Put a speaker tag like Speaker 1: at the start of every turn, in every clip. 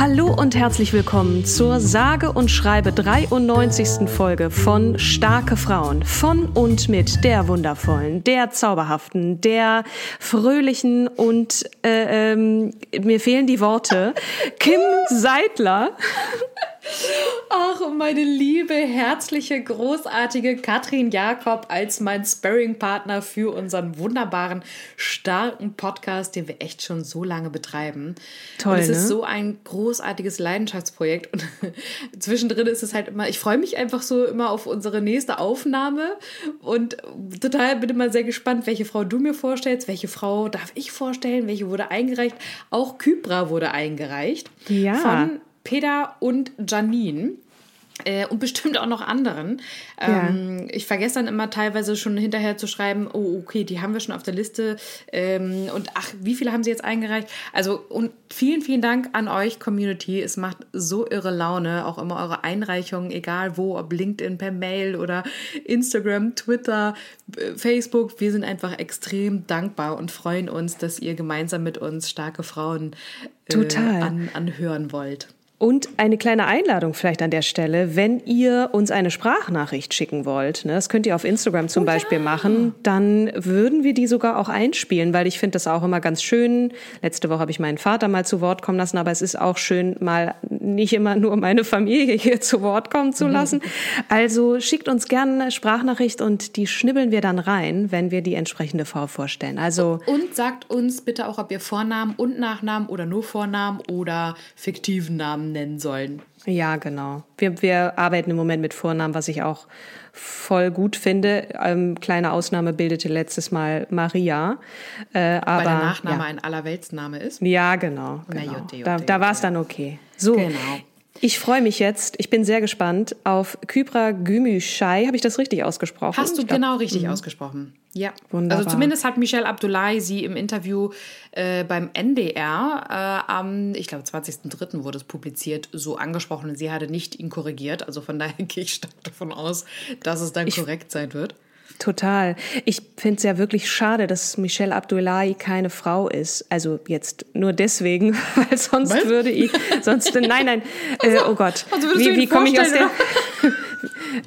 Speaker 1: Hallo und herzlich willkommen zur sage und schreibe 93. Folge von Starke Frauen. Von und mit der wundervollen, der zauberhaften, der fröhlichen und äh, ähm, mir fehlen die Worte, Kim Seidler.
Speaker 2: Ach, meine liebe, herzliche, großartige Katrin Jakob als mein Sparring-Partner für unseren wunderbaren, starken Podcast, den wir echt schon so lange betreiben.
Speaker 1: Toll,
Speaker 2: Und es
Speaker 1: ne?
Speaker 2: ist so ein großartiges Leidenschaftsprojekt. Und zwischendrin ist es halt immer, ich freue mich einfach so immer auf unsere nächste Aufnahme und total bin immer sehr gespannt, welche Frau du mir vorstellst, welche Frau darf ich vorstellen, welche wurde eingereicht. Auch Kybra wurde eingereicht.
Speaker 1: Ja.
Speaker 2: Von Peter und Janine. Äh, und bestimmt auch noch anderen. Ähm, Ich vergesse dann immer teilweise schon hinterher zu schreiben, oh, okay, die haben wir schon auf der Liste. Ähm, und ach, wie viele haben sie jetzt eingereicht? Also, und vielen, vielen Dank an euch, Community. Es macht so irre Laune, auch immer eure Einreichungen, egal wo, ob LinkedIn per Mail oder Instagram, Twitter, äh, Facebook. Wir sind einfach extrem dankbar und freuen uns, dass ihr gemeinsam mit uns starke Frauen äh,
Speaker 1: Total.
Speaker 2: An, anhören wollt.
Speaker 1: Und eine kleine Einladung vielleicht an der Stelle, wenn ihr uns eine Sprachnachricht schicken wollt, ne, das könnt ihr auf Instagram zum Beispiel machen, dann würden wir die sogar auch einspielen, weil ich finde das auch immer ganz schön. Letzte Woche habe ich meinen Vater mal zu Wort kommen lassen, aber es ist auch schön, mal nicht immer nur meine Familie hier zu Wort kommen zu lassen. Also schickt uns gerne eine Sprachnachricht und die schnibbeln wir dann rein, wenn wir die entsprechende Frau vorstellen. Also
Speaker 2: Und sagt uns bitte auch, ob wir Vornamen und Nachnamen oder nur Vornamen oder fiktiven Namen nennen sollen.
Speaker 1: Ja, genau. Wir, wir arbeiten im Moment mit Vornamen, was ich auch voll gut finde. Ähm, kleine Ausnahme bildete letztes Mal Maria. Äh, aber,
Speaker 2: Weil der Nachname
Speaker 1: ja.
Speaker 2: ein Allerweltsname ist.
Speaker 1: Ja, genau.
Speaker 2: Na,
Speaker 1: genau.
Speaker 2: Jutti,
Speaker 1: da da war es dann okay. So,
Speaker 2: Genau.
Speaker 1: Ich freue mich jetzt. Ich bin sehr gespannt auf Kybra Gümüşay. Habe ich das richtig ausgesprochen?
Speaker 2: Hast du
Speaker 1: Ich glaub-
Speaker 2: genau richtig ausgesprochen. Ja.
Speaker 1: Wunderbar.
Speaker 2: Also zumindest hat Michelle Abdullahi sie im Interview äh, beim NDR äh, am, ich glaube, 20.03. wurde es publiziert, so angesprochen. Und sie hatte nicht ihn korrigiert. Also von daher gehe ich stark davon aus, dass es dann korrekt sein wird.
Speaker 1: Total. Ich finde es ja wirklich schade, dass Michelle Abdullahi keine Frau ist. Also jetzt nur deswegen, weil sonst
Speaker 2: Was?
Speaker 1: würde ich, sonst, nein, nein, äh, oh Gott.
Speaker 2: also
Speaker 1: wie wie komme ich aus der,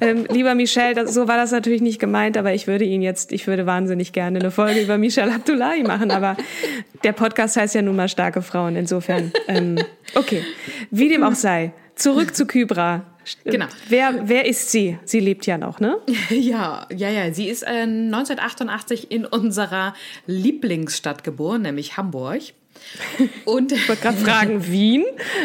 Speaker 1: ähm, lieber Michelle, das, so war das natürlich nicht gemeint, aber ich würde ihn jetzt, ich würde wahnsinnig gerne eine Folge über Michelle Abdullahi machen, aber der Podcast heißt ja nun mal starke Frauen, insofern, ähm, okay. Wie dem auch sei. Zurück zu Kybra.
Speaker 2: Genau.
Speaker 1: Wer, wer ist sie? Sie lebt ja noch, ne?
Speaker 2: Ja, ja, ja. Sie ist äh, 1988 in unserer Lieblingsstadt geboren, nämlich Hamburg. Und
Speaker 1: Ich wollte gerade fragen, Wien?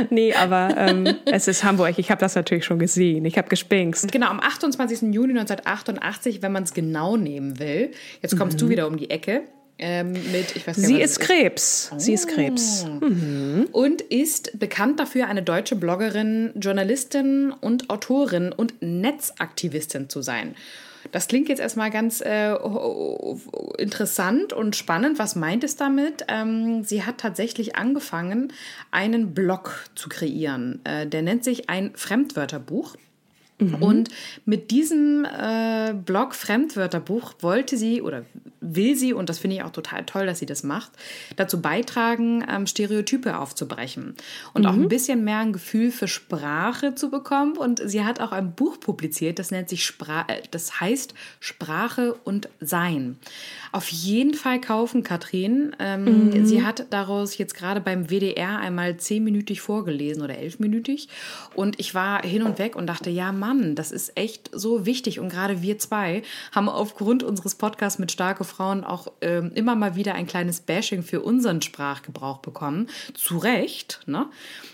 Speaker 1: Nee, aber ähm, es ist Hamburg. Ich habe das natürlich schon gesehen. Ich habe gespinkst.
Speaker 2: Genau, am 28. Juni 1988, wenn man es genau nehmen will. Jetzt kommst du wieder um die Ecke ähm, mit, ich weiß nicht,
Speaker 1: Sie ist Krebs. Sie ist Krebs.
Speaker 2: Und ist bekannt dafür, eine deutsche Bloggerin, Journalistin und Autorin und Netzaktivistin zu sein. Das klingt jetzt erstmal ganz äh, interessant und spannend. Was meint es damit? Ähm, sie hat tatsächlich angefangen, einen Blog zu kreieren. Äh, der nennt sich ein Fremdwörterbuch. Mhm. Und mit diesem äh, Blog Fremdwörterbuch wollte sie oder will sie, und das finde ich auch total toll, dass sie das macht, dazu beitragen, ähm, Stereotype aufzubrechen und mhm. auch ein bisschen mehr ein Gefühl für Sprache zu bekommen. Und sie hat auch ein Buch publiziert, das nennt sich Spra äh, das heißt Sprache und Sein. Auf jeden Fall kaufen, Katrin. Ähm, mhm. Sie hat daraus jetzt gerade beim WDR einmal zehnminütig vorgelesen oder elfminütig. Und ich war hin und weg und dachte, ja, Mann, Mann, das ist echt so wichtig. Und gerade wir zwei haben aufgrund unseres Podcasts mit starke Frauen auch ähm, immer mal wieder ein kleines Bashing für unseren Sprachgebrauch bekommen. Zu Recht, ne?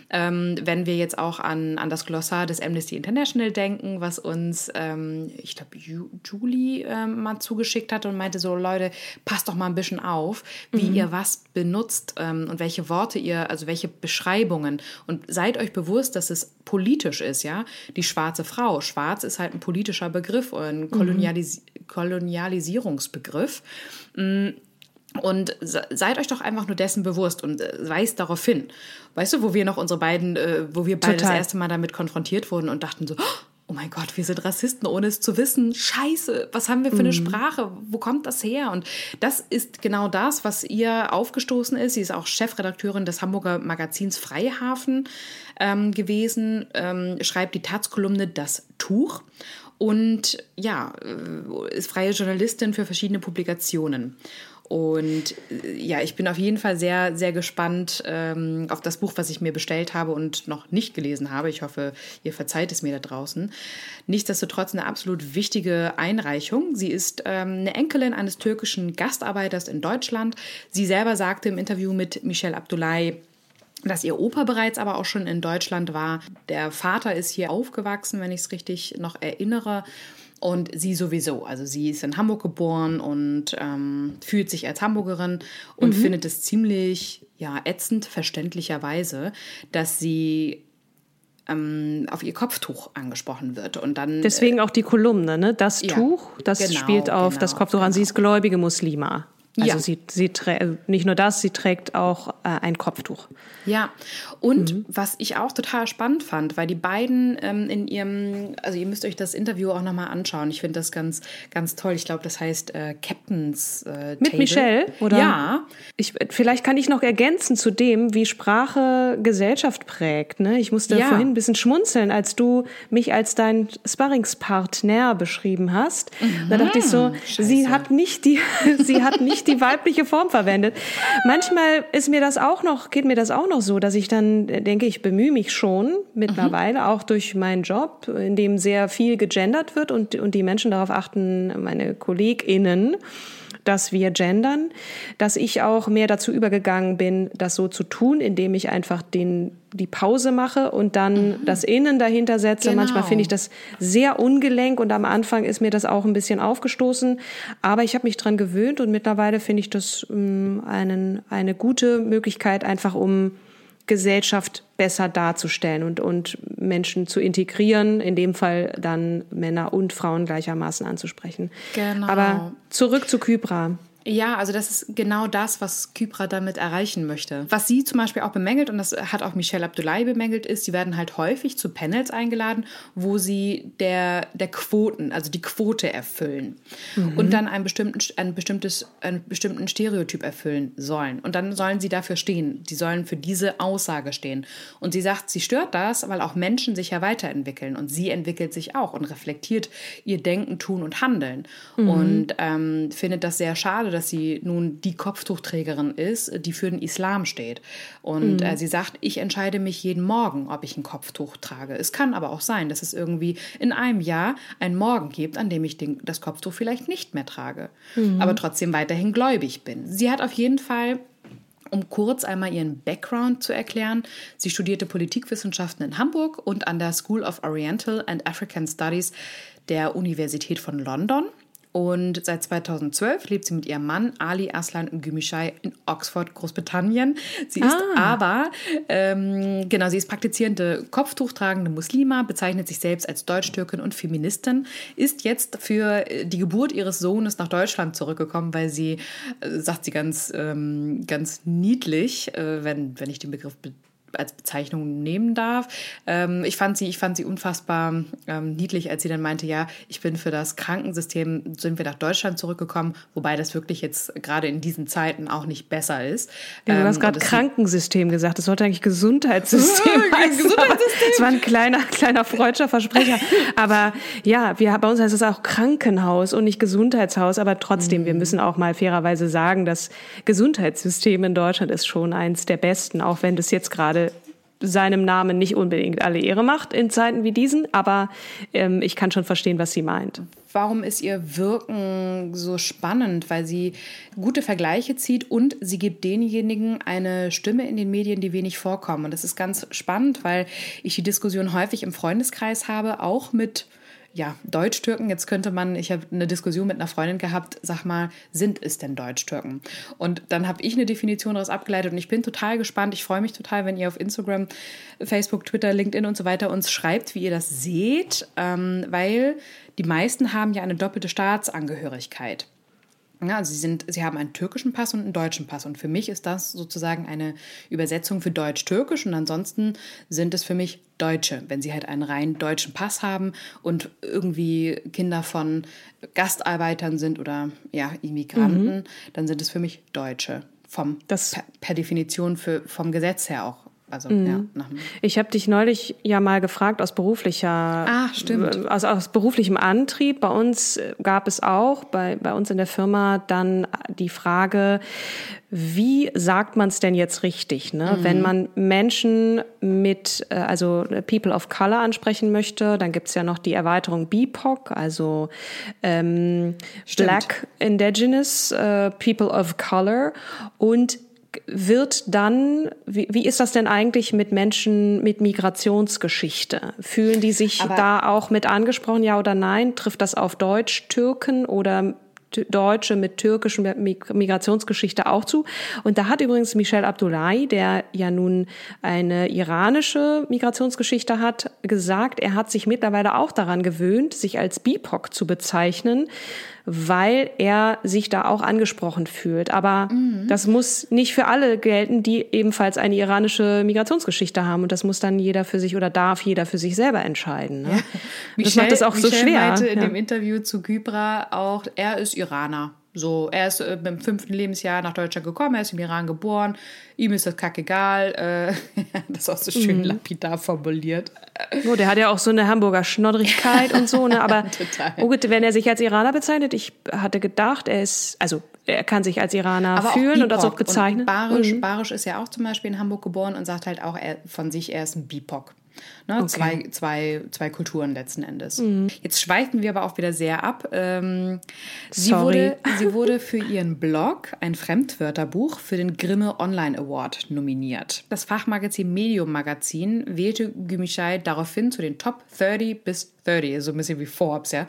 Speaker 2: Ähm, wenn wir jetzt auch an, an das Glossar des Amnesty International denken, was uns, ähm, ich glaube, Julie ähm, mal zugeschickt hat und meinte so, Leute, passt doch mal ein bisschen auf, wie mhm. ihr was benutzt ähm, und welche Worte ihr, also welche Beschreibungen. Und seid euch bewusst, dass es politisch ist, ja. Die schwarze Frau. Schwarz ist halt ein politischer Begriff, ein Kolonialis mhm. Kolonialisierungsbegriff. Mhm und seid euch doch einfach nur dessen bewusst und äh, weist darauf hin. Weißt du, wo wir noch unsere beiden, äh, wo wir beide Total. das erste Mal damit konfrontiert wurden und dachten so, oh mein Gott, wir sind Rassisten, ohne es zu wissen. Scheiße, was haben wir für eine mhm. Sprache? Wo kommt das her? Und das ist genau das, was ihr aufgestoßen ist. Sie ist auch Chefredakteurin des Hamburger Magazins Freihafen ähm, gewesen, ähm, schreibt die Taz-Kolumne Das Tuch und ja, äh, ist freie Journalistin für verschiedene Publikationen. Und äh, ja, ich bin auf jeden Fall sehr, sehr gespannt ähm, auf das Buch, was ich mir bestellt habe und noch nicht gelesen habe. Ich hoffe, ihr verzeiht es mir da draußen. Nichtsdestotrotz eine absolut wichtige Einreichung. Sie ist ähm, eine Enkelin eines türkischen Gastarbeiters in Deutschland. Sie selber sagte im Interview mit Michelle Abdullahi, dass ihr Opa bereits aber auch schon in Deutschland war. Der Vater ist hier aufgewachsen, wenn ich es richtig noch erinnere. Und sie sowieso. Also sie ist in Hamburg geboren und ähm, fühlt sich als Hamburgerin und mhm. findet es ziemlich ja, ätzend, verständlicherweise, dass sie ähm, auf ihr Kopftuch angesprochen wird. Und dann,
Speaker 1: Deswegen äh, auch die Kolumne, ne? Das ja, Tuch, das genau, spielt auf genau, das Kopftuch genau. an. Sie ist gläubige Muslima. Also ja. sie, sie trägt nicht nur das, sie trägt auch äh, ein Kopftuch.
Speaker 2: Ja, und mhm. was ich auch total spannend fand, weil die beiden ähm, in ihrem, also ihr müsst euch das Interview auch nochmal anschauen. Ich finde das ganz, ganz toll. Ich glaube, das heißt äh, Captain's äh,
Speaker 1: Mit Michelle, oder? Ja. Ich, vielleicht kann ich noch ergänzen zu dem, wie Sprache Gesellschaft prägt. Ne? Ich musste ja. vorhin ein bisschen schmunzeln, als du mich als dein Sparringspartner beschrieben hast. Mhm. Da dachte ich so, Scheiße. sie hat nicht die, sie hat nicht die weibliche Form verwendet. Manchmal ist mir das auch noch, geht mir das auch noch so, dass ich dann denke, ich bemühe mich schon mittlerweile, mhm. auch durch meinen Job, in dem sehr viel gegendert wird und, und die Menschen darauf achten, meine KollegInnen, dass wir gendern, dass ich auch mehr dazu übergegangen bin, das so zu tun, indem ich einfach den, die Pause mache und dann mhm. das Innen dahinter setze. Genau. Manchmal finde ich das sehr ungelenk und am Anfang ist mir das auch ein bisschen aufgestoßen. Aber ich habe mich dran gewöhnt und mittlerweile finde ich das ähm, einen, eine gute Möglichkeit, einfach um Gesellschaft besser darzustellen und, und Menschen zu integrieren, in dem Fall dann Männer und Frauen gleichermaßen anzusprechen. Genau. Aber zurück zu Kybra.
Speaker 2: Ja, also das ist genau das, was Kypra damit erreichen möchte. Was sie zum Beispiel auch bemängelt, und das hat auch Michelle Abdullahi bemängelt, ist, sie werden halt häufig zu Panels eingeladen, wo sie der, der Quoten, also die Quote erfüllen mhm. und dann einen bestimmten, ein bestimmtes, einen bestimmten Stereotyp erfüllen sollen. Und dann sollen sie dafür stehen. Sie sollen für diese Aussage stehen. Und sie sagt, sie stört das, weil auch Menschen sich ja weiterentwickeln und sie entwickelt sich auch und reflektiert ihr Denken, Tun und Handeln. Mhm. Und ähm, findet das sehr schade, dass sie nun die Kopftuchträgerin ist, die für den Islam steht. Und mhm. äh, sie sagt, ich entscheide mich jeden Morgen, ob ich ein Kopftuch trage. Es kann aber auch sein, dass es irgendwie in einem Jahr einen Morgen gibt, an dem ich den, das Kopftuch vielleicht nicht mehr trage, mhm. aber trotzdem weiterhin gläubig bin. Sie hat auf jeden Fall um kurz einmal ihren Background zu erklären. Sie studierte Politikwissenschaften in Hamburg und an der School of Oriental and African Studies der Universität von London. Und seit 2012 lebt sie mit ihrem Mann Ali Aslan Gümüşay in Oxford, Großbritannien. Sie ist ah. aber, ähm, genau, sie ist praktizierende Kopftuchtragende Muslima, bezeichnet sich selbst als Deutsch-Türkin und Feministin, ist jetzt für die Geburt ihres Sohnes nach Deutschland zurückgekommen, weil sie, äh, sagt sie ganz, ähm, ganz niedlich, äh, wenn, wenn ich den Begriff als Bezeichnung nehmen darf. Ähm, ich fand sie, ich fand sie unfassbar ähm, niedlich, als sie dann meinte, ja, ich bin für das Krankensystem, sind wir nach Deutschland zurückgekommen, wobei das wirklich jetzt gerade in diesen Zeiten auch nicht besser ist.
Speaker 1: Ja, du hast ähm, gerade Krankensystem gesagt, das sollte eigentlich Gesundheitssystem heißen. Gesundheitssystem. Das war ein kleiner, kleiner freudscher Versprecher. aber ja, wir, bei uns heißt es auch Krankenhaus und nicht Gesundheitshaus, aber trotzdem, mhm. wir müssen auch mal fairerweise sagen, das Gesundheitssystem in Deutschland ist schon eins der besten, auch wenn das jetzt gerade seinem Namen nicht unbedingt alle Ehre macht in Zeiten wie diesen, aber ähm, ich kann schon verstehen, was sie meint.
Speaker 2: Warum ist ihr Wirken so spannend? Weil sie gute Vergleiche zieht und sie gibt denjenigen eine Stimme in den Medien, die wenig vorkommen. Und das ist ganz spannend, weil ich die Diskussion häufig im Freundeskreis habe, auch mit ja, Deutsch-Türken. Jetzt könnte man, ich habe eine Diskussion mit einer Freundin gehabt, sag mal, sind es denn Deutsch-Türken? Und dann habe ich eine Definition daraus abgeleitet und ich bin total gespannt. Ich freue mich total, wenn ihr auf Instagram, Facebook, Twitter, LinkedIn und so weiter uns schreibt, wie ihr das seht, ähm, weil die meisten haben ja eine doppelte Staatsangehörigkeit. Ja, also sie, sind, sie haben einen türkischen Pass und einen deutschen Pass. Und für mich ist das sozusagen eine Übersetzung für Deutsch-Türkisch. Und ansonsten sind es für mich Deutsche, wenn sie halt einen rein deutschen Pass haben und irgendwie Kinder von Gastarbeitern sind oder ja, Immigranten, mhm. dann sind es für mich Deutsche. Vom, das per, per Definition für, vom Gesetz her auch also, mhm. ja,
Speaker 1: ich habe dich neulich ja mal gefragt aus beruflicher,
Speaker 2: ah, stimmt.
Speaker 1: Aus, aus beruflichem Antrieb. Bei uns gab es auch bei, bei uns in der Firma dann die Frage, wie sagt man es denn jetzt richtig, ne? Mhm. Wenn man Menschen mit, äh, also People of Color ansprechen möchte, dann gibt's ja noch die Erweiterung BIPOC, also ähm, Black Indigenous uh, People of Color und wird dann, wie, wie ist das denn eigentlich mit Menschen mit Migrationsgeschichte? Fühlen die sich Aber da auch mit angesprochen, ja oder nein? Trifft das auf Deutsch, Türken oder Deutsche mit türkischen Migrationsgeschichte auch zu. Und da hat übrigens Michel Abdullahi, der ja nun eine iranische Migrationsgeschichte hat, gesagt, er hat sich mittlerweile auch daran gewöhnt, sich als BIPOC zu bezeichnen, weil er sich da auch angesprochen fühlt. Aber mhm. das muss nicht für alle gelten, die ebenfalls eine iranische Migrationsgeschichte haben. Und das muss dann jeder für sich oder darf jeder für sich selber entscheiden. Ne? Ja.
Speaker 2: Michel, das macht es auch Michel so schwer. meinte in ja. dem Interview zu Kybra auch, er ist Iraner. So, er ist äh, im fünften Lebensjahr nach Deutschland gekommen, er ist im Iran geboren, ihm ist das kackegal. Äh, das ist auch so schön mhm. lapidar formuliert.
Speaker 1: Oh, der hat ja auch so eine Hamburger Schnoddrigkeit und so, ne? Aber oh, wenn er sich als Iraner bezeichnet, ich hatte gedacht, er ist, also er kann sich als Iraner Aber fühlen und das auch bezeichnen.
Speaker 2: Barisch, mhm. Barisch ist ja auch zum Beispiel in Hamburg geboren und sagt halt auch er, von sich, er ist ein BIPOC. Ne? Okay. Zwei, zwei, zwei Kulturen letzten Endes. Mhm. Jetzt schweifen wir aber auch wieder sehr ab. Ähm, sie, wurde, sie wurde für ihren Blog, ein Fremdwörterbuch, für den Grimme Online Award nominiert. Das Fachmagazin Medium Magazin wählte Gümüşay daraufhin zu den Top 30 bis 30, so ein bisschen wie Forbes, ja,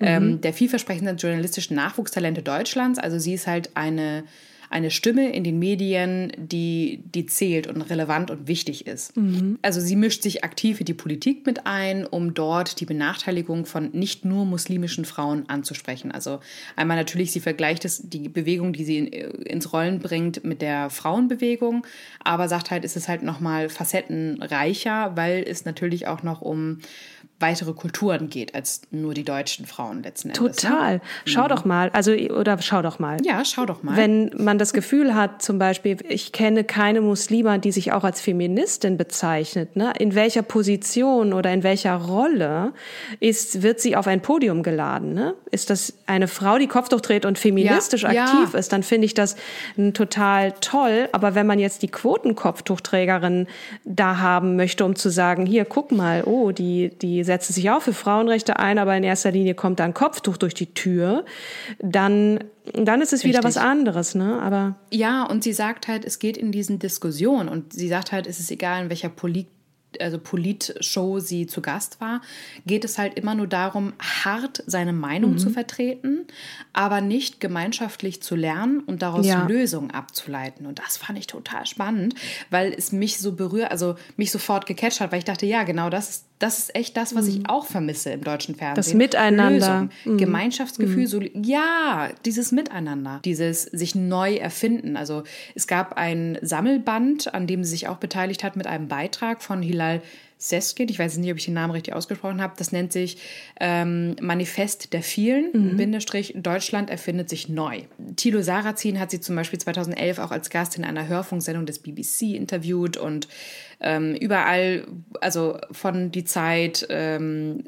Speaker 2: mhm. ähm, der vielversprechenden journalistischen Nachwuchstalente Deutschlands. Also sie ist halt eine eine Stimme in den Medien, die, die zählt und relevant und wichtig ist. Mhm. Also sie mischt sich aktiv in die Politik mit ein, um dort die Benachteiligung von nicht nur muslimischen Frauen anzusprechen. Also einmal natürlich, sie vergleicht es, die Bewegung, die sie in, ins Rollen bringt, mit der Frauenbewegung, aber sagt halt, ist es halt nochmal facettenreicher, weil es natürlich auch noch um weitere Kulturen geht als nur die deutschen Frauen letzten
Speaker 1: Endes. Total. Ne? Schau mhm. doch mal, also oder schau doch mal.
Speaker 2: Ja, schau doch mal.
Speaker 1: Wenn man das Gefühl hat, zum Beispiel, ich kenne keine Muslima, die sich auch als Feministin bezeichnet, ne? In welcher Position oder in welcher Rolle ist, wird sie auf ein Podium geladen? Ne? Ist das eine Frau, die Kopftuch dreht und feministisch ja, aktiv ja. ist, dann finde ich das total toll. Aber wenn man jetzt die Quotenkopftuchträgerin da haben möchte, um zu sagen, hier, guck mal, oh, die, die setzen sich auch für Frauenrechte ein, aber in erster Linie kommt da ein Kopftuch durch die Tür, dann dann ist es Richtig. wieder was anderes, ne? Aber
Speaker 2: ja, und sie sagt halt, es geht in diesen Diskussionen und sie sagt halt, es ist egal, in welcher Polit also Politshow sie zu Gast war, geht es halt immer nur darum, hart seine Meinung mhm. zu vertreten, aber nicht gemeinschaftlich zu lernen und daraus ja. Lösungen abzuleiten. Und das fand ich total spannend, weil es mich so berührt, also mich sofort gecatcht hat, weil ich dachte, ja, genau das ist Das ist echt das, was ich auch vermisse im deutschen Fernsehen.
Speaker 1: Das Miteinander.
Speaker 2: Lösung, Gemeinschaftsgefühl, so, ja, dieses Miteinander, dieses sich neu erfinden. Also es gab ein Sammelband, an dem sie sich auch beteiligt hat mit einem Beitrag von Hilal Seskin, ich weiß nicht, ob ich den Namen richtig ausgesprochen habe, das nennt sich ähm, Manifest der vielen, mhm. Bindestrich, Deutschland erfindet sich neu. Thilo Sarrazin hat sie zum Beispiel 2011 auch als Gast in einer Hörfunksendung des BBC interviewt und ähm, überall, also von die Zeit, ähm,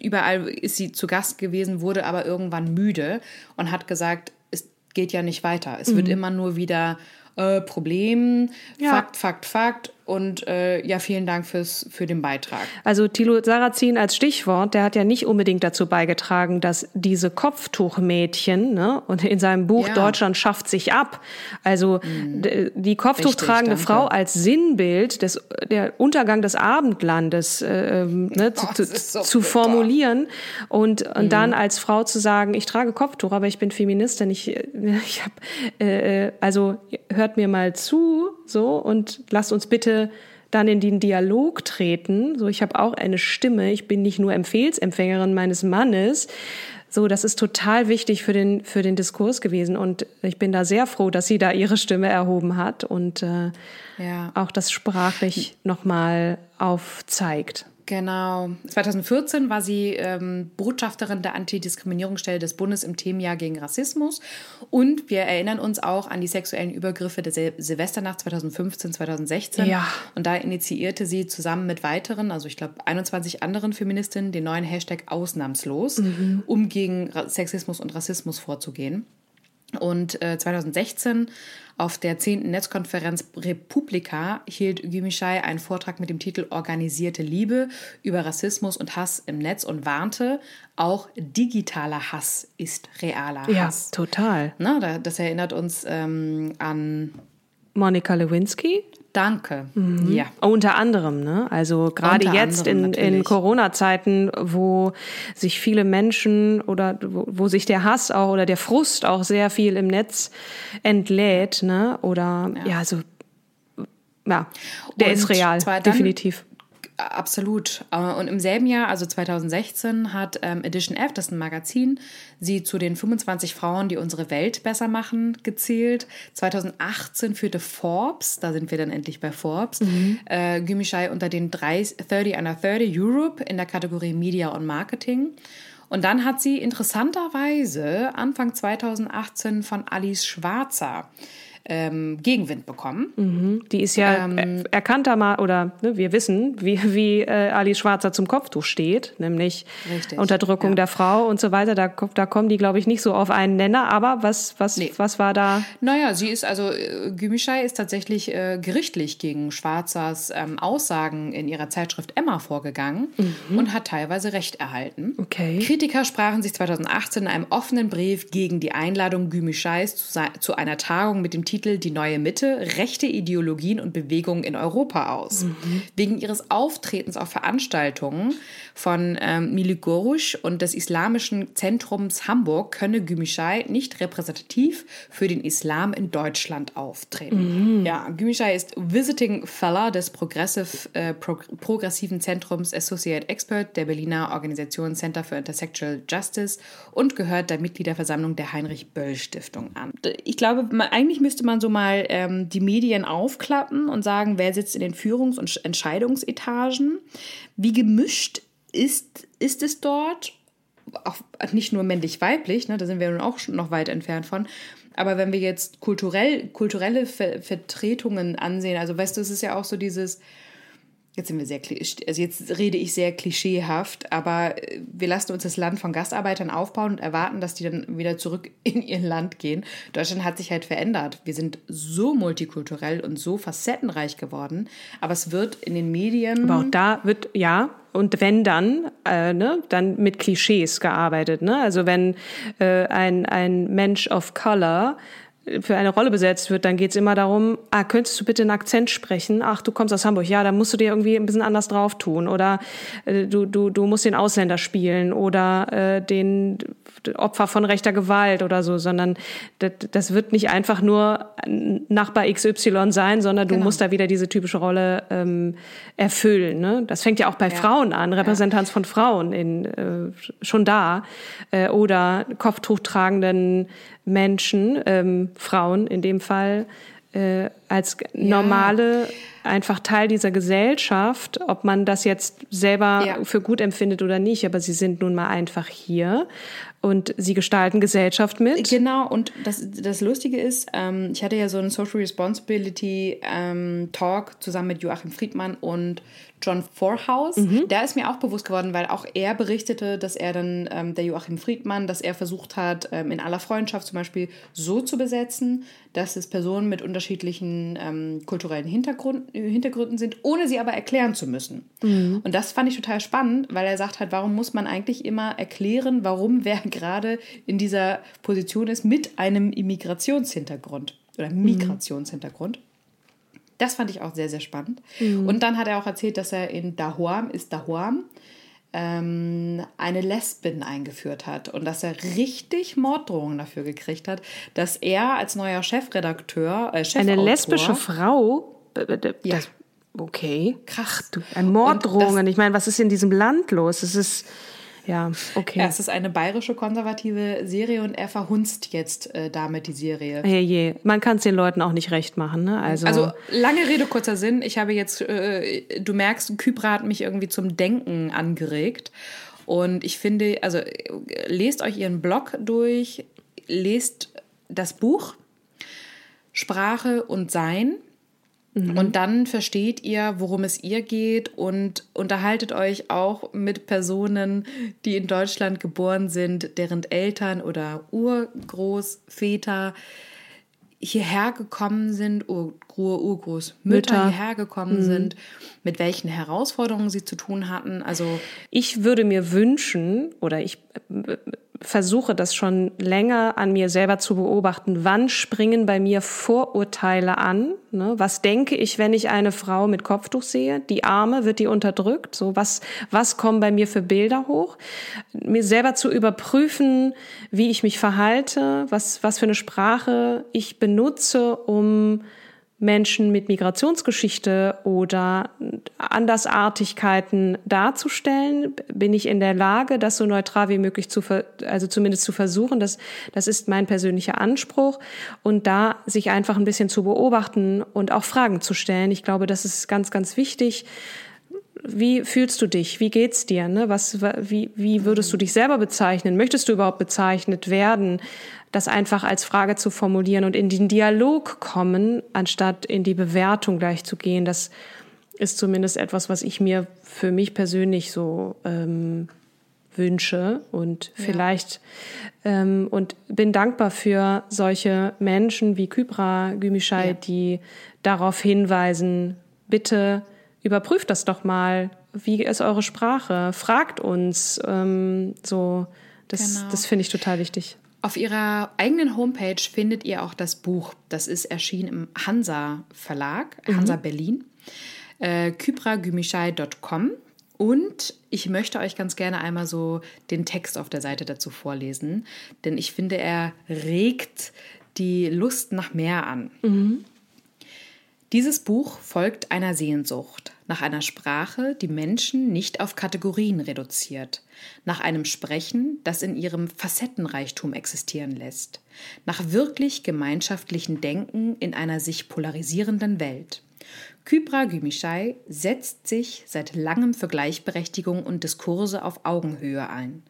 Speaker 2: überall ist sie zu Gast gewesen, wurde aber irgendwann müde und hat gesagt, es geht ja nicht weiter. Es mhm. wird immer nur wieder äh, Problem, ja. Fakt, Fakt, Fakt und äh, ja, vielen Dank fürs, für den Beitrag.
Speaker 1: Also Thilo Sarrazin als Stichwort, der hat ja nicht unbedingt dazu beigetragen, dass diese Kopftuchmädchen, ne, und in seinem Buch ja. Deutschland schafft sich ab, also mhm. die Kopftuchtragende Richtig, Frau als Sinnbild des der Untergang des Abendlandes äh, ähm, ne, oh, zu, so zu formulieren und, und mhm. dann als Frau zu sagen, ich trage Kopftuch, aber ich bin Feministin, ich, ich habe, äh, äh, also hört mir mal zu, so und lasst uns bitte dann in den Dialog treten. So, ich habe auch eine Stimme. Ich bin nicht nur Empfehlsempfängerin meines Mannes. So, das ist total wichtig für den für den Diskurs gewesen und ich bin da sehr froh, dass sie da ihre Stimme erhoben hat und äh, ja. auch das sprachlich nochmal aufzeigt.
Speaker 2: Genau. 2014 war sie ähm, Botschafterin der Antidiskriminierungsstelle des Bundes im Themenjahr gegen Rassismus. Und wir erinnern uns auch an die sexuellen Übergriffe der Sil Silvesternacht 2015, 2016. Ja. Und da initiierte sie zusammen mit weiteren, also ich glaube 21 anderen Feministinnen, den neuen Hashtag Ausnahmslos, mhm. um gegen Sexismus und Rassismus vorzugehen. Und äh, 2016 auf der 10. Netzkonferenz Republika hielt Gümüşay einen Vortrag mit dem Titel Organisierte Liebe über Rassismus und Hass im Netz und warnte, auch digitaler Hass ist realer Hass.
Speaker 1: Ja, total.
Speaker 2: Na, das erinnert uns ähm, an
Speaker 1: Monika Lewinsky.
Speaker 2: Danke.
Speaker 1: Mhm. Ja. Unter anderem, ne? Also gerade jetzt in, in Corona-Zeiten, wo sich viele Menschen oder wo, wo, sich der Hass auch oder der Frust auch sehr viel im Netz entlädt, ne? Oder ja, ja so ja, der Und ist real, definitiv.
Speaker 2: Absolut. Äh, und im selben Jahr, also 2016, hat ähm, Edition F, das ist ein Magazin, sie zu den 25 Frauen, die unsere Welt besser machen, gezählt. 2018 führte Forbes, da sind wir dann endlich bei Forbes, mhm. äh, Gümüşay unter den 30, 30 under 30 Europe in der Kategorie Media und Marketing. Und dann hat sie interessanterweise Anfang 2018 von Alice Schwarzer ähm, Gegenwind bekommen.
Speaker 1: Mhm. Die ist ja ähm, erkannter mal, oder ne, wir wissen, wie, wie äh, Alice Schwarzer zum Kopftuch steht, nämlich richtig, Unterdrückung ja. der Frau und so weiter. Da, da kommen die, glaube ich, nicht so auf einen Nenner. Aber was, was, nee. was war da?
Speaker 2: Naja, sie ist also, äh, Gümüşay ist tatsächlich äh, gerichtlich gegen Schwarzers ähm, Aussagen in ihrer Zeitschrift Emma vorgegangen mhm. und hat teilweise Recht erhalten.
Speaker 1: Okay.
Speaker 2: Kritiker sprachen sich 2018 in einem offenen Brief gegen die Einladung Gümüşays zu, zu einer Tagung mit dem Titel Titel Die neue Mitte, rechte Ideologien und Bewegungen in Europa aus. Mhm. Wegen ihres Auftretens auf Veranstaltungen von ähm, Miligorisch und des Islamischen Zentrums Hamburg könne Gümüşay nicht repräsentativ für den Islam in Deutschland auftreten. Mhm. Ja, Gümüşay ist Visiting Fellow des Progressive, äh, Pro progressiven Zentrums Associate Expert der Berliner Organisation Center for Intersexual Justice und gehört der Mitgliederversammlung der Heinrich Böll Stiftung an. Ich glaube, eigentlich müsste man so mal ähm, die Medien aufklappen und sagen, wer sitzt in den Führungs- und Entscheidungsetagen. Wie gemischt ist, ist es dort? Auch nicht nur männlich-weiblich, ne, da sind wir nun auch schon noch weit entfernt von. Aber wenn wir jetzt kulturell, kulturelle Ver Vertretungen ansehen, also weißt du, es ist ja auch so dieses, Jetzt sind wir sehr, also jetzt rede ich sehr klischeehaft, aber äh, wir lassen uns das Land von Gastarbeitern aufbauen und erwarten, dass die dann wieder zurück in ihr Land gehen. Deutschland hat sich halt verändert. Wir sind so multikulturell und so facettenreich geworden, aber es wird in den Medien.
Speaker 1: Aber auch da wird, ja, und wenn dann, äh, ne, dann mit Klischees gearbeitet. Ne? Also wenn äh, ein, ein Mensch of Color für eine Rolle besetzt wird, dann geht's immer darum, ah, könntest du bitte einen Akzent sprechen? Ach, du kommst aus Hamburg, ja, dann musst du dir irgendwie ein bisschen anders drauf tun. Oder äh, du, du, du musst den Ausländer spielen oder äh, den Opfer von rechter Gewalt oder so, sondern das, das wird nicht einfach nur Nachbar XY sein, sondern du genau. musst da wieder diese typische Rolle ähm, erfüllen. Ne? Das fängt ja auch bei ja. Frauen an, Repräsentanz ja. von Frauen in, äh, schon da. Äh, oder Kopftuch tragenden Menschen, ähm, Frauen in dem Fall, äh, als normale ja. einfach Teil dieser Gesellschaft, ob man das jetzt selber ja. für gut empfindet oder nicht, aber sie sind nun mal einfach hier und sie gestalten Gesellschaft mit.
Speaker 2: Genau, und das, das Lustige ist, ähm, ich hatte ja so einen Social Responsibility ähm, Talk zusammen mit Joachim Friedmann und John Forhaus. Mhm. Da ist mir auch bewusst geworden, weil auch er berichtete, dass er dann, ähm, der Joachim Friedmann, dass er versucht hat, ähm, in aller Freundschaft zum Beispiel so zu besetzen, dass es Personen mit unterschiedlichen ähm, kulturellen Hintergrund, Hintergründen sind, ohne sie aber erklären zu müssen. Mhm. Und das fand ich total spannend, weil er sagt halt, warum muss man eigentlich immer erklären, warum wer gerade in dieser Position ist mit einem Immigrationshintergrund oder mhm. Migrationshintergrund. Das fand ich auch sehr, sehr spannend. Mhm. Und dann hat er auch erzählt, dass er in Dahuam, ist Dahuam, ähm, eine Lesbin eingeführt hat und dass er richtig Morddrohungen dafür gekriegt hat, dass er als neuer Chefredakteur, äh,
Speaker 1: Chefautor, eine lesbische Frau, ja. okay, krass, Morddrohungen. Ich meine, was ist in diesem Land los? Es ist ja, okay.
Speaker 2: Ja, es ist eine bayerische konservative Serie und er verhunzt jetzt äh, damit die Serie.
Speaker 1: Hey, je. Man kann es den Leuten auch nicht recht machen, ne?
Speaker 2: Also, also lange Rede, kurzer Sinn. Ich habe jetzt, äh, du merkst, Kypra hat mich irgendwie zum Denken angeregt. Und ich finde, also lest euch ihren Blog durch, lest das Buch Sprache und Sein Mhm. Und dann versteht ihr, worum es ihr geht und unterhaltet euch auch mit Personen, die in Deutschland geboren sind, deren Eltern oder Urgroßväter hierher gekommen sind, Ur Urgroßmütter hierher gekommen mhm. sind, mit welchen Herausforderungen sie zu tun hatten. Also
Speaker 1: ich würde mir wünschen oder ich versuche das schon länger an mir selber zu beobachten. Wann springen bei mir Vorurteile an? Ne? Was denke ich, wenn ich eine Frau mit Kopftuch sehe? Die Arme, wird die unterdrückt? So, was, was kommen bei mir für Bilder hoch? Mir selber zu überprüfen, wie ich mich verhalte, was, was für eine Sprache ich benutze, um Menschen mit Migrationsgeschichte oder Andersartigkeiten darzustellen? Bin ich in der Lage, das so neutral wie möglich zu, also zumindest zu versuchen? Das, das ist mein persönlicher Anspruch. Und da sich einfach ein bisschen zu beobachten und auch Fragen zu stellen. Ich glaube, das ist ganz, ganz wichtig. Wie fühlst du dich? Wie geht's dir? Ne? Was, wie, wie würdest du dich selber bezeichnen? Möchtest du überhaupt bezeichnet werden? Das einfach als Frage zu formulieren und in den Dialog kommen, anstatt in die Bewertung gleich zu gehen. Das ist zumindest etwas, was ich mir für mich persönlich so ähm, wünsche und ja. vielleicht ähm, und bin dankbar für solche Menschen wie Kybra Gümüşay, ja. die darauf hinweisen, bitte überprüft das doch mal. Wie ist eure Sprache? Fragt uns. Ähm, so, das, genau. das finde ich total wichtig.
Speaker 2: Auf ihrer eigenen Homepage findet ihr auch das Buch. Das ist erschienen im Hansa Verlag, mhm. Hansa Berlin, äh, kypragümüşay.com. Und ich möchte euch ganz gerne einmal so den Text auf der Seite dazu vorlesen, denn ich finde, er regt die Lust nach mehr an. Mhm. Dieses Buch folgt einer Sehnsucht, nach einer Sprache, die Menschen nicht auf Kategorien reduziert, nach einem Sprechen, das in ihrem Facettenreichtum existieren lässt, nach wirklich gemeinschaftlichen Denken in einer sich polarisierenden Welt. Kybra Gümüşay setzt sich seit langem für Gleichberechtigung und Diskurse auf Augenhöhe ein.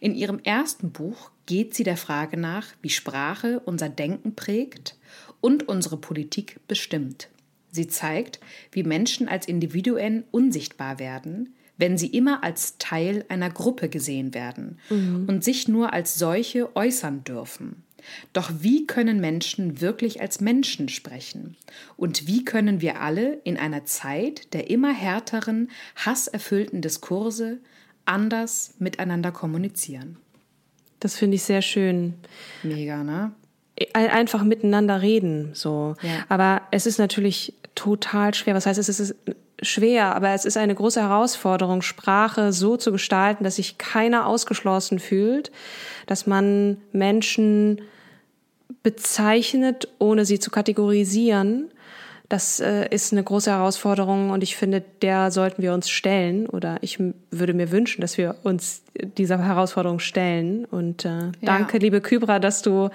Speaker 2: In ihrem ersten Buch geht sie der Frage nach, wie Sprache unser Denken prägt und unsere Politik bestimmt. Sie zeigt, wie Menschen als Individuen unsichtbar werden, wenn sie immer als Teil einer Gruppe gesehen werden mhm. und sich nur als solche äußern dürfen. Doch wie können Menschen wirklich als Menschen sprechen? Und wie können wir alle in einer Zeit der immer härteren, hasserfüllten Diskurse anders miteinander kommunizieren?
Speaker 1: Das finde ich sehr schön.
Speaker 2: Mega, ne?
Speaker 1: Einfach miteinander reden, so.
Speaker 2: Ja.
Speaker 1: Aber es ist natürlich total schwer. Was heißt, es ist schwer, aber es ist eine große Herausforderung, Sprache so zu gestalten, dass sich keiner ausgeschlossen fühlt, dass man Menschen bezeichnet, ohne sie zu kategorisieren. Das äh, ist eine große Herausforderung und ich finde, der sollten wir uns stellen oder ich würde mir wünschen, dass wir uns dieser Herausforderung stellen. Und äh, danke, liebe Kybra, dass du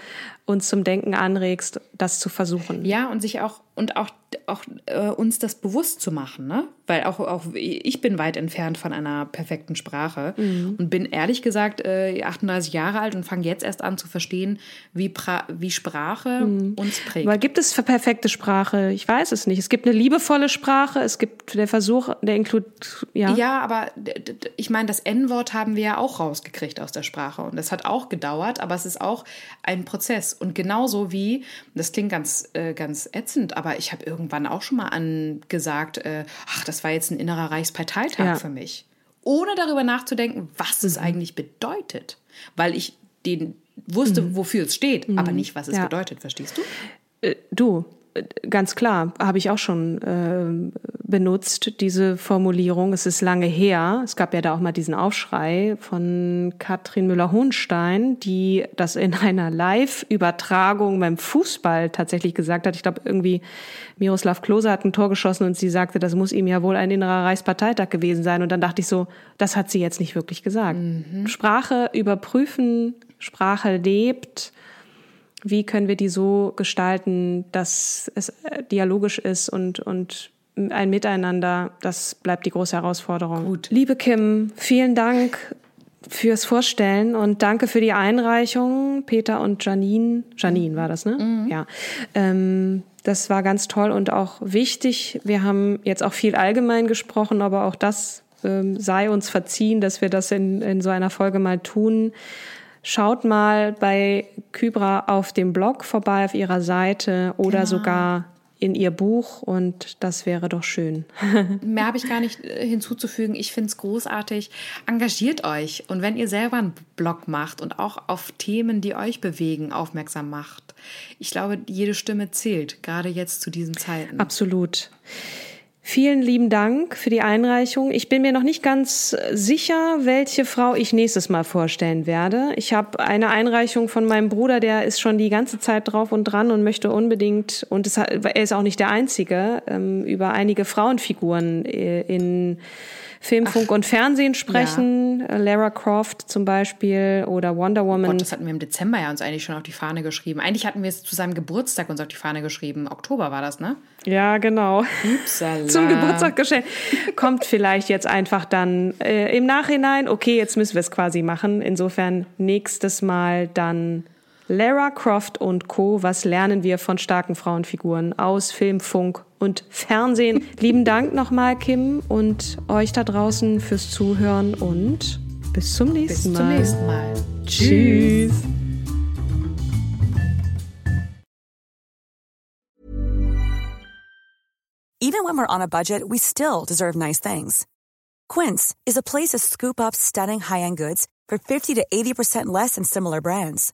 Speaker 1: uns zum Denken anregst, das zu versuchen.
Speaker 2: Ja, und sich auch und auch, auch äh, uns das bewusst zu machen, ne? Weil auch, auch ich bin weit entfernt von einer perfekten Sprache und bin ehrlich gesagt äh, 38 Jahre alt und fange jetzt erst an zu verstehen, wie, pra wie Sprache uns prägt.
Speaker 1: Aber gibt es für perfekte Sprache? Ich weiß es nicht. Es gibt eine liebevolle Sprache, es gibt der Versuch, der Inklud, ja.
Speaker 2: Ja, aber ich meine, das N-Wort haben wir ja auch rausgekriegt aus der Sprache und das hat auch gedauert, aber es ist auch ein Prozess und genauso wie, das klingt ganz, äh, ganz ätzend, aber ich habe irgendwann auch schon mal angesagt, äh, ach, das war jetzt ein innerer Reichsparteitag
Speaker 1: Ja.
Speaker 2: für mich, ohne darüber nachzudenken, was es eigentlich bedeutet, weil ich den wusste, wofür es steht, aber nicht, was es
Speaker 1: Ja.
Speaker 2: bedeutet, verstehst du?
Speaker 1: Äh, Du, ganz klar, habe ich auch schon ähm, benutzt, diese Formulierung. Es ist lange her. Es gab ja da auch mal diesen Aufschrei von Katrin Müller-Hohenstein, die das in einer Live-Übertragung beim Fußball tatsächlich gesagt hat. Ich glaube, irgendwie Miroslav Klose hat ein Tor geschossen und sie sagte, das muss ihm ja wohl ein innerer Reichsparteitag gewesen sein. Und dann dachte ich so, das hat sie jetzt nicht wirklich gesagt. Sprache überprüfen, Sprache lebt wie können wir die so gestalten, dass es äh, dialogisch ist und, und ein Miteinander, das bleibt die große Herausforderung.
Speaker 2: Gut.
Speaker 1: Liebe Kim, vielen Dank fürs Vorstellen und danke für die Einreichung, Peter und Janine. Janine war das, ne? Ja. Ähm, das war ganz toll und auch wichtig. Wir haben jetzt auch viel allgemein gesprochen, aber auch das ähm, sei uns verziehen, dass wir das in, in so einer Folge mal tun. Schaut mal bei Kybra auf dem Blog vorbei, auf ihrer Seite oder sogar in ihr Buch und das wäre doch schön.
Speaker 2: Mehr habe ich gar nicht äh, hinzuzufügen. Ich finde es großartig. Engagiert euch. Und wenn ihr selber einen Blog macht und auch auf Themen, die euch bewegen, aufmerksam macht. Ich glaube, jede Stimme zählt, gerade jetzt zu diesen Zeiten.
Speaker 1: Absolut. Vielen lieben Dank für die Einreichung. Ich bin mir noch nicht ganz sicher, welche Frau ich nächstes Mal vorstellen werde. Ich habe eine Einreichung von meinem Bruder, der ist schon die ganze Zeit drauf und dran und möchte unbedingt, und es er ist auch nicht der Einzige, ähm, über einige Frauenfiguren äh, in Film, Funk und Fernsehen sprechen. Äh, Lara Croft zum Beispiel oder Wonder Woman.
Speaker 2: Gott, das hatten wir im Dezember ja uns eigentlich schon auf die Fahne geschrieben. Eigentlich hatten wir es zu seinem Geburtstag uns auf die Fahne geschrieben. Oktober war das, ne?
Speaker 1: ja, genau.
Speaker 2: Upsala.
Speaker 1: zum Geburtstag geschenkt. Kommt vielleicht jetzt einfach dann äh, im Nachhinein, okay, jetzt müssen wir es quasi machen. Insofern nächstes Mal dann Lara Croft und Co. Was lernen wir von starken Frauenfiguren aus Film, Funk und Fernsehen? Lieben Dank nochmal, Kim, und euch da draußen fürs Zuhören und bis zum nächsten
Speaker 2: Bis
Speaker 1: Mal.
Speaker 2: zum nächsten Mal.
Speaker 1: Tschüss.
Speaker 3: Even when we're on a budget, we still deserve nice things. Quince is a place to scoop up stunning high-end goods for 50 to 80% less than similar brands.